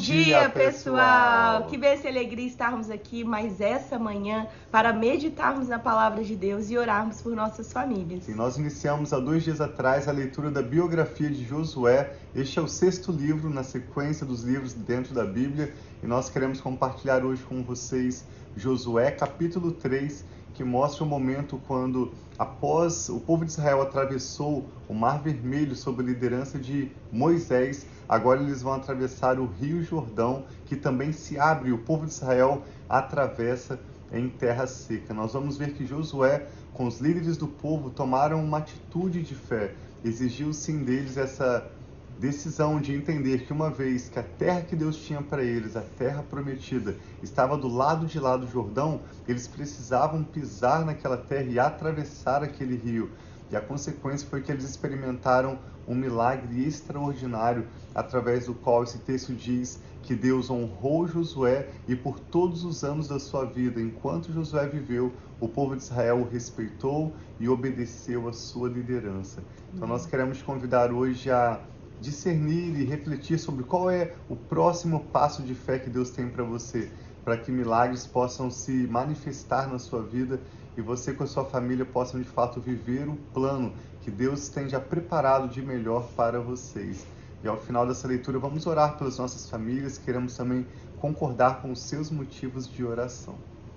dia, pessoal! Que bênção e alegria estarmos aqui mais essa manhã para meditarmos na palavra de Deus e orarmos por nossas famílias. Sim, nós iniciamos há dois dias atrás a leitura da biografia de Josué. Este é o sexto livro na sequência dos livros dentro da Bíblia e nós queremos compartilhar hoje com vocês Josué, capítulo 3 que mostra o momento quando, após o povo de Israel atravessou o Mar Vermelho sob a liderança de Moisés, agora eles vão atravessar o Rio Jordão, que também se abre, o povo de Israel atravessa em terra seca. Nós vamos ver que Josué, com os líderes do povo, tomaram uma atitude de fé. Exigiu sim deles essa decisão de entender que uma vez que a terra que Deus tinha para eles, a terra prometida, estava do lado de lá do Jordão, eles precisavam pisar naquela terra e atravessar aquele rio. E a consequência foi que eles experimentaram um milagre extraordinário, através do qual esse texto diz que Deus honrou Josué e por todos os anos da sua vida, enquanto Josué viveu, o povo de Israel o respeitou e obedeceu à sua liderança. Então nós queremos convidar hoje a discernir e refletir sobre qual é o próximo passo de fé que Deus tem para você, para que milagres possam se manifestar na sua vida e você com a sua família possam de fato viver o plano que Deus tem já preparado de melhor para vocês. E ao final dessa leitura, vamos orar pelas nossas famílias, queremos também concordar com os seus motivos de oração.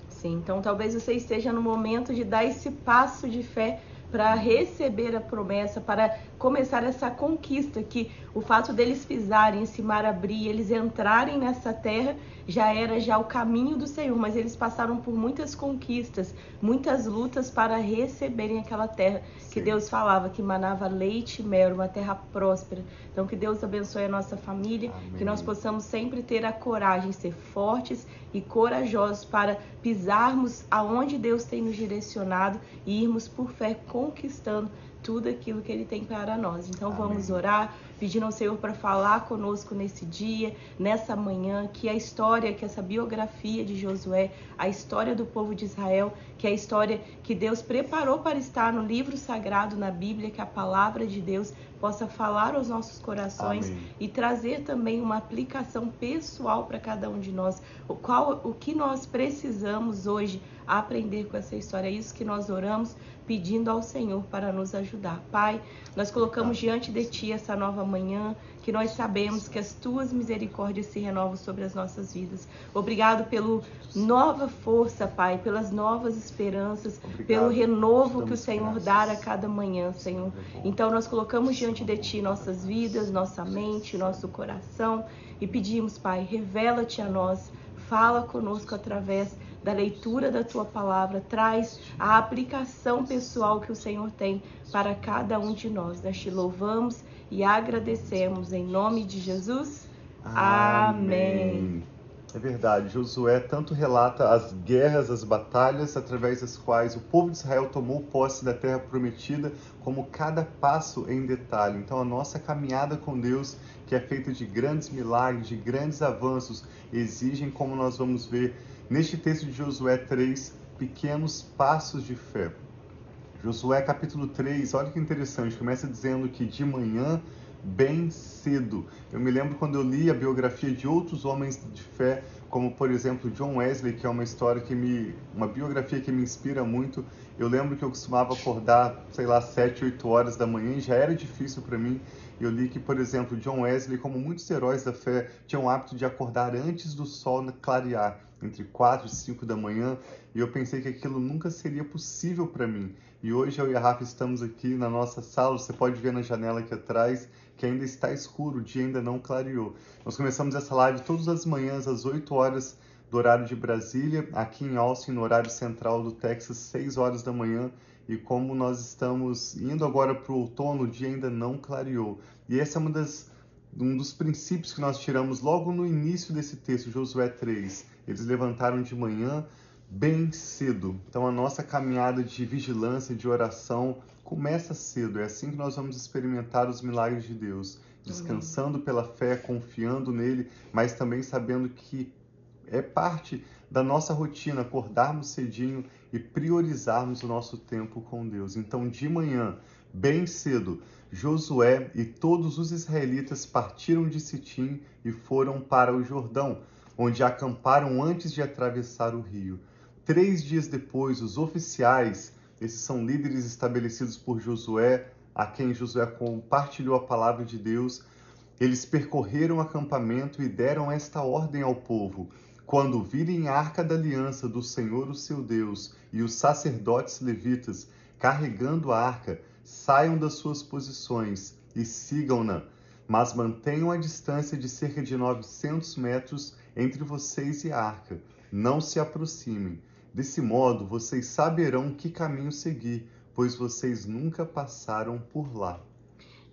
Sim, então talvez você esteja no momento de dar esse passo de fé para receber a promessa, para começar essa conquista que o fato deles pisarem esse mar abrir, eles entrarem nessa terra já era já o caminho do Senhor, mas eles passaram por muitas conquistas, muitas lutas para receberem aquela terra Sim. que Deus falava que manava leite e mel, uma terra próspera. Então que Deus abençoe a nossa família, Amém. que nós possamos sempre ter a coragem, ser fortes e corajosos para pisarmos aonde Deus tem nos direcionado e irmos por fé conquistando tudo aquilo que Ele tem para nós. Então Amém. vamos orar, pedindo ao Senhor para falar conosco nesse dia, nessa manhã, que a história, que essa biografia de Josué, a história do povo de Israel, que é a história que Deus preparou para estar no livro sagrado, na Bíblia, que a palavra de Deus possa falar aos nossos corações Amém. e trazer também uma aplicação pessoal para cada um de nós. O, qual, o que nós precisamos hoje aprender com essa história. É isso que nós oramos pedindo ao Senhor para nos ajudar. Pai, nós colocamos diante de Ti essa nova manhã, que nós sabemos que as Tuas misericórdias se renovam sobre as nossas vidas. Obrigado pela nova força, Pai, pelas novas esperanças, Obrigado. pelo renovo que o Senhor dá a cada manhã, Senhor. Então nós colocamos diante de Ti nossas vidas, nossa mente, nosso coração e pedimos, Pai, revela-te a nós, fala conosco através da leitura da tua palavra, traz a aplicação pessoal que o Senhor tem para cada um de nós. Nós te louvamos e agradecemos em nome de Jesus. Amém. É verdade, Josué tanto relata as guerras, as batalhas através das quais o povo de Israel tomou posse da terra prometida, como cada passo em detalhe. Então, a nossa caminhada com Deus, que é feita de grandes milagres, de grandes avanços, exigem, como nós vamos ver Neste texto de Josué 3, pequenos passos de fé. Josué capítulo 3, olha que interessante, começa dizendo que de manhã, bem cedo. Eu me lembro quando eu li a biografia de outros homens de fé, como por exemplo John Wesley, que é uma história que me, uma biografia que me inspira muito. Eu lembro que eu costumava acordar, sei lá, 7, 8 horas da manhã e já era difícil para mim. Eu li que, por exemplo, John Wesley, como muitos heróis da fé, tinha o hábito de acordar antes do sol clarear entre 4 e 5 da manhã, e eu pensei que aquilo nunca seria possível para mim. E hoje eu e a Rafa estamos aqui na nossa sala, você pode ver na janela aqui atrás que ainda está escuro, o dia ainda não clareou. Nós começamos essa live todas as manhãs às 8 horas do horário de Brasília, aqui em Austin, no horário central do Texas, 6 horas da manhã. E como nós estamos indo agora para o outono, o dia ainda não clareou. E essa é uma das um dos princípios que nós tiramos logo no início desse texto, Josué 3. Eles levantaram de manhã bem cedo. Então a nossa caminhada de vigilância, de oração começa cedo. É assim que nós vamos experimentar os milagres de Deus, descansando pela fé, confiando nele, mas também sabendo que é parte da nossa rotina acordarmos cedinho e priorizarmos o nosso tempo com Deus. Então, de manhã, Bem cedo, Josué e todos os israelitas partiram de Sitim e foram para o Jordão, onde acamparam antes de atravessar o rio. Três dias depois, os oficiais, esses são líderes estabelecidos por Josué, a quem Josué compartilhou a palavra de Deus, eles percorreram o acampamento e deram esta ordem ao povo: quando virem a arca da aliança do Senhor, o seu Deus, e os sacerdotes levitas carregando a arca, saiam das suas posições e sigam-na, mas mantenham a distância de cerca de 900 metros entre vocês e a arca. Não se aproximem. Desse modo, vocês saberão que caminho seguir, pois vocês nunca passaram por lá.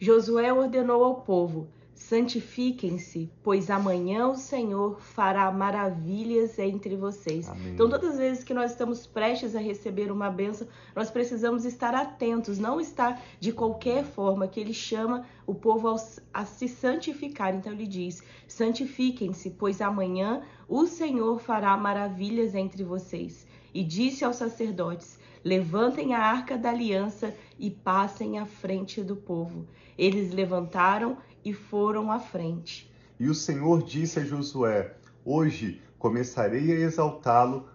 Josué ordenou ao povo: santifiquem-se, pois amanhã o Senhor fará maravilhas entre vocês. Amém. Então, todas as vezes que nós estamos prestes a receber uma bênção, nós precisamos estar atentos, não estar de qualquer forma que ele chama o povo a se santificar. Então, ele diz: santifiquem-se, pois amanhã o Senhor fará maravilhas entre vocês. E disse aos sacerdotes: Levantem a arca da aliança e passem à frente do povo. Eles levantaram e foram à frente. E o Senhor disse a Josué: Hoje começarei a exaltá-lo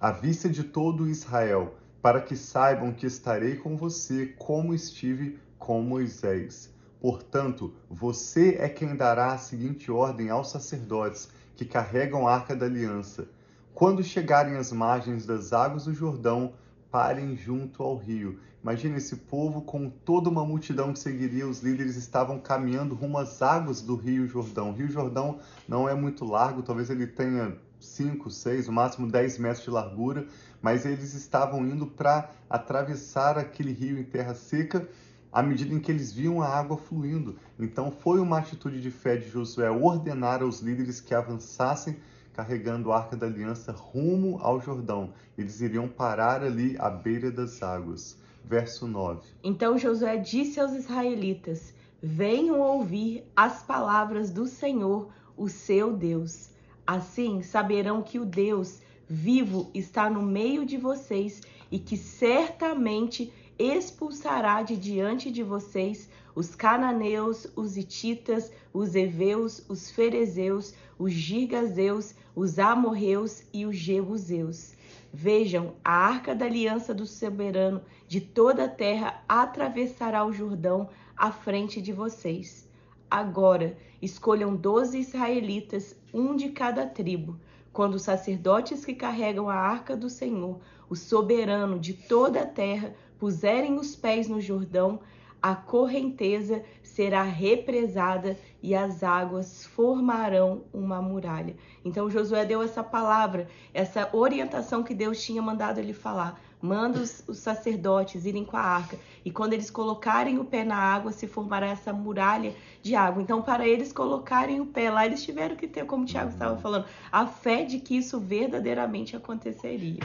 à vista de todo Israel, para que saibam que estarei com você como estive com Moisés. Portanto, você é quem dará a seguinte ordem aos sacerdotes que carregam a arca da aliança: Quando chegarem às margens das águas do Jordão, parem junto ao rio. Imagina esse povo com toda uma multidão que seguiria, os líderes estavam caminhando rumo às águas do Rio Jordão. O Rio Jordão não é muito largo, talvez ele tenha 5, 6, no máximo 10 metros de largura, mas eles estavam indo para atravessar aquele rio em terra seca à medida em que eles viam a água fluindo. Então foi uma atitude de fé de Josué ordenar aos líderes que avançassem carregando a arca da aliança rumo ao Jordão. Eles iriam parar ali à beira das águas. Verso 9. Então Josué disse aos israelitas: Venham ouvir as palavras do Senhor, o seu Deus. Assim saberão que o Deus vivo está no meio de vocês e que certamente expulsará de diante de vocês os cananeus, os hititas, os heveus, os ferezeus, os girgazeus, os amorreus e os jebuseus. Vejam, a arca da aliança do soberano de toda a terra atravessará o Jordão à frente de vocês. Agora, escolham doze israelitas, um de cada tribo. Quando os sacerdotes que carregam a arca do Senhor, o soberano de toda a terra, puserem os pés no Jordão, a correnteza será represada e as águas formarão uma muralha. Então Josué deu essa palavra, essa orientação que Deus tinha mandado ele falar. Manda os, os, sacerdotes irem com a arca e quando eles colocarem o pé na água se formará essa muralha de água. Então para eles colocarem o pé lá eles tiveram que ter, como o Tiago estava falando, a fé de que isso verdadeiramente aconteceria.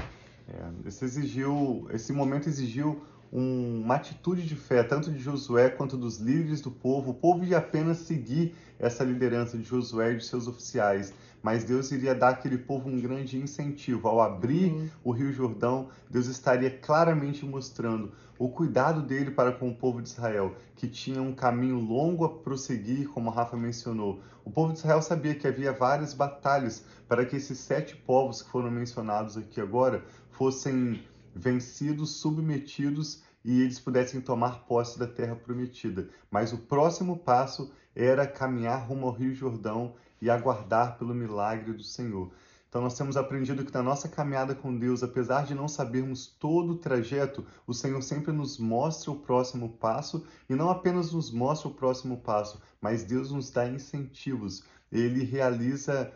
É, esse exigiu, esse momento exigiu um, uma atitude de fé, tanto de Josué quanto dos líderes do povo. O povo ia apenas seguir essa liderança de Josué e de seus oficiais, mas Deus iria dar àquele povo um grande incentivo. Ao abrir uhum. o Rio Jordão, Deus estaria claramente mostrando o cuidado dele para com o povo de Israel, que tinha um caminho longo a prosseguir, como a Rafa mencionou. O povo de Israel sabia que havia várias batalhas para que esses sete povos que foram mencionados aqui agora fossem vencidos, submetidos e eles pudessem tomar posse da terra prometida. Mas o próximo passo era caminhar rumo ao Rio Jordão e aguardar pelo milagre do Senhor. Então nós temos aprendido que na nossa caminhada com Deus, apesar de não sabermos todo o trajeto, o Senhor sempre nos mostra o próximo passo e não apenas nos mostra o próximo passo, mas Deus nos dá incentivos. Ele realiza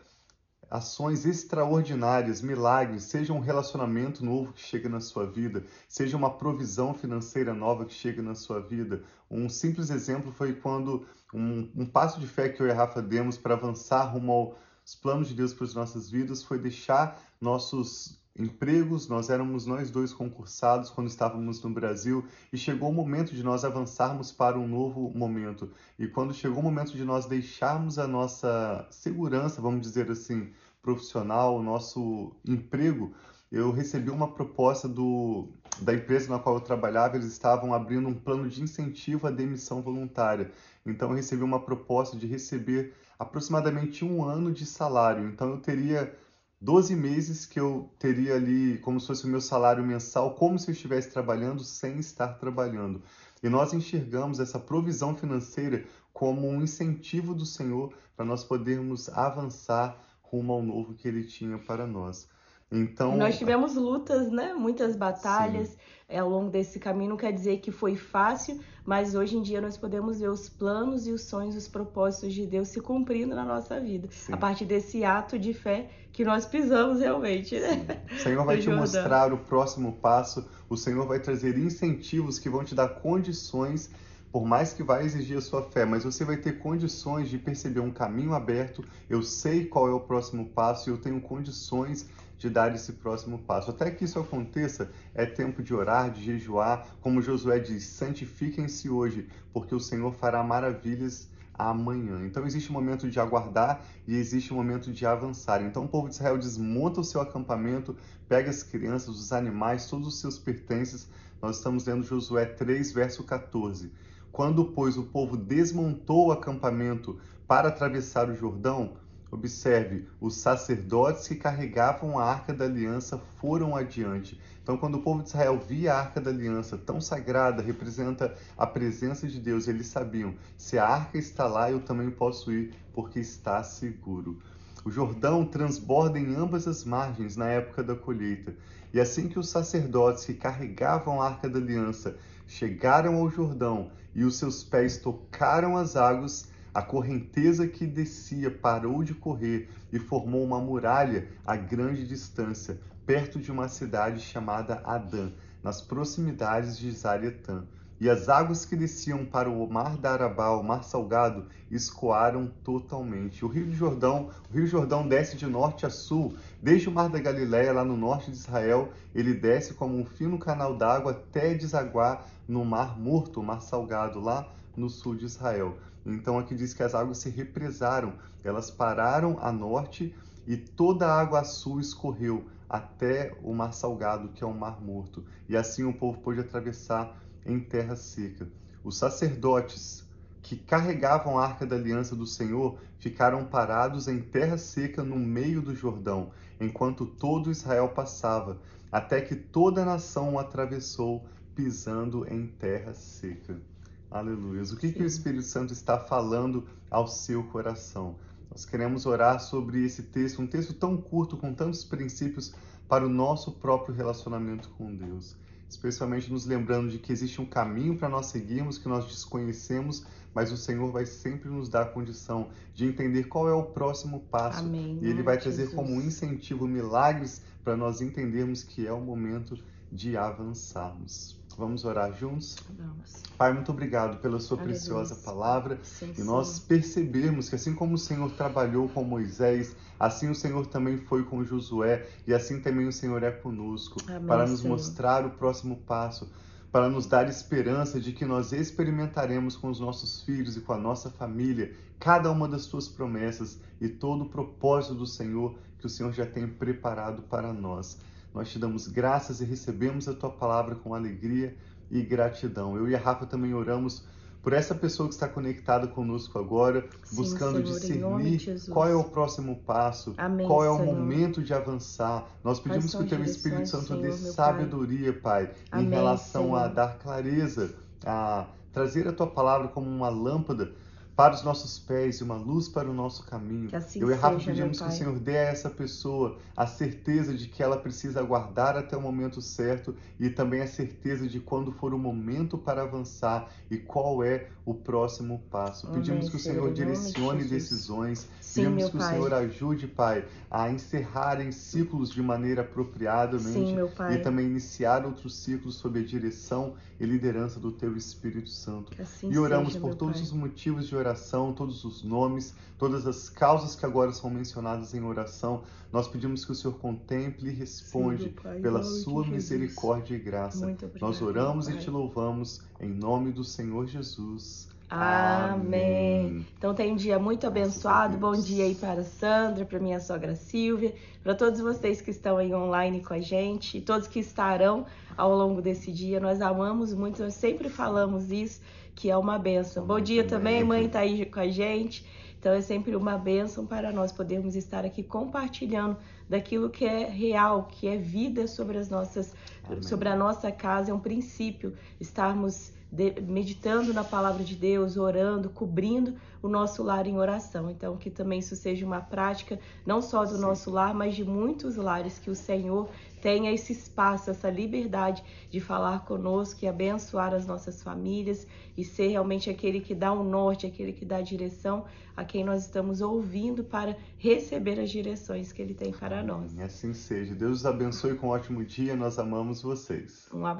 ações extraordinárias, milagres, seja um relacionamento novo que chega na sua vida, seja uma provisão financeira nova que chega na sua vida. Um simples exemplo foi quando um, um passo de fé que eu e a Rafa demos para avançar rumo aos planos de Deus para as nossas vidas foi deixar nossos empregos, nós éramos nós dois concursados quando estávamos no Brasil e chegou o momento de nós avançarmos para um novo momento. E quando chegou o momento de nós deixarmos a nossa segurança, vamos dizer assim, profissional, o nosso emprego, eu recebi uma proposta do, da empresa na qual eu trabalhava, eles estavam abrindo um plano de incentivo à demissão voluntária. Então eu recebi uma proposta de receber aproximadamente um ano de salário. Então eu teria 12 meses que eu teria ali como se fosse o meu salário mensal, como se eu estivesse trabalhando sem estar trabalhando. E nós enxergamos essa provisão financeira como um incentivo do Senhor para nós podermos avançar rumo ao novo que Ele tinha para nós. Então, nós tivemos lutas, né? Muitas batalhas sim. ao longo desse caminho. Não quer dizer que foi fácil, mas hoje em dia nós podemos ver os planos e os sonhos, os propósitos de Deus se cumprindo na nossa vida. Sim. A partir desse ato de fé que nós pisamos realmente, né? O Senhor vai te mostrar o próximo passo. O Senhor vai trazer incentivos que vão te dar condições por mais que vai exigir a sua fé, mas você vai ter condições de perceber um caminho aberto. Eu sei qual é o próximo passo e eu tenho condições de dar esse próximo passo. Até que isso aconteça, é tempo de orar, de jejuar. Como Josué diz: santifiquem-se hoje, porque o Senhor fará maravilhas amanhã. Então existe um momento de aguardar e existe um momento de avançar. Então o povo de Israel desmonta o seu acampamento, pega as crianças, os animais, todos os seus pertences. Nós estamos lendo Josué 3, verso 14. Quando, pois, o povo desmontou o acampamento para atravessar o Jordão, Observe, os sacerdotes que carregavam a arca da aliança foram adiante. Então, quando o povo de Israel via a arca da aliança tão sagrada, representa a presença de Deus, eles sabiam: se a arca está lá, eu também posso ir, porque está seguro. O Jordão transborda em ambas as margens na época da colheita. E assim que os sacerdotes que carregavam a arca da aliança chegaram ao Jordão e os seus pés tocaram as águas, a correnteza que descia parou de correr e formou uma muralha a grande distância, perto de uma cidade chamada Adã, nas proximidades de Zarietã. E as águas que desciam para o mar da Arabá, o mar salgado, escoaram totalmente. O Rio Jordão, o Rio Jordão desce de norte a sul, desde o mar da Galiléia, lá no norte de Israel, ele desce como um fino canal d'água até desaguar no mar morto, o mar salgado, lá no sul de Israel. Então aqui diz que as águas se represaram, elas pararam a norte e toda a água sul escorreu até o mar salgado, que é o mar morto. E assim o povo pôde atravessar em terra seca. Os sacerdotes que carregavam a arca da aliança do Senhor ficaram parados em terra seca no meio do Jordão, enquanto todo Israel passava, até que toda a nação o atravessou pisando em terra seca. Aleluia. O que, que o Espírito Santo está falando ao seu coração? Nós queremos orar sobre esse texto, um texto tão curto, com tantos princípios para o nosso próprio relacionamento com Deus. Especialmente nos lembrando de que existe um caminho para nós seguirmos que nós desconhecemos, mas o Senhor vai sempre nos dar a condição de entender qual é o próximo passo. Amém. E Ele vai trazer Jesus. como um incentivo milagres para nós entendermos que é o momento de avançarmos. Vamos orar juntos? Vamos. Pai, muito obrigado pela sua Aleluia. preciosa palavra sim, e nós percebemos que assim como o Senhor trabalhou com Moisés, assim o Senhor também foi com Josué e assim também o Senhor é conosco Amém, para nos Senhor. mostrar o próximo passo, para nos dar esperança de que nós experimentaremos com os nossos filhos e com a nossa família cada uma das tuas promessas e todo o propósito do Senhor que o Senhor já tem preparado para nós. Nós te damos graças e recebemos a tua palavra com alegria e gratidão. Eu e a Rafa também oramos por essa pessoa que está conectada conosco agora, Sim, buscando Senhor, discernir qual é o próximo passo, Amém, qual é o Senhor. momento de avançar. Nós pedimos que o teu Espírito Santo Senhor, dê sabedoria, Pai, Amém, em relação a dar clareza, a trazer a tua palavra como uma lâmpada para os nossos pés e uma luz para o nosso caminho. Assim Eu e Rafa pedimos que o Senhor dê a essa pessoa a certeza de que ela precisa aguardar até o momento certo e também a certeza de quando for o momento para avançar e qual é o próximo passo. Amém, pedimos que o Senhor direcione de decisões. Sim, pedimos que o Senhor ajude, Pai, a encerrar em ciclos de maneira apropriadamente Sim, e também iniciar outros ciclos sob a direção e liderança do Teu Espírito Santo. Assim e oramos seja, por todos pai. os motivos de oração, todos os nomes, todas as causas que agora são mencionadas em oração. Nós pedimos que o Senhor contemple e responde Sim, pai, pela sua misericórdia e graça. Nós oramos pai. e te louvamos em nome do Senhor Jesus. Amém. Então tem um dia muito abençoado. Bom dia aí para a Sandra, para minha sogra Silvia, para todos vocês que estão aí online com a gente, todos que estarão ao longo desse dia. Nós amamos muito, nós sempre falamos isso, que é uma benção. Bom dia também, mãe está aí com a gente. Então é sempre uma bênção para nós podermos estar aqui compartilhando daquilo que é real, que é vida sobre as nossas, Amém. sobre a nossa casa, é um princípio estarmos de, meditando na palavra de Deus, orando, cobrindo o nosso lar em oração. Então, que também isso seja uma prática, não só do Sim. nosso lar, mas de muitos lares, que o Senhor tenha esse espaço, essa liberdade de falar conosco e abençoar as nossas famílias e ser realmente aquele que dá o norte, aquele que dá a direção a quem nós estamos ouvindo para receber as direções que Ele tem para nós. Assim seja. Deus os abençoe com um ótimo dia. Nós amamos vocês. Um abraço.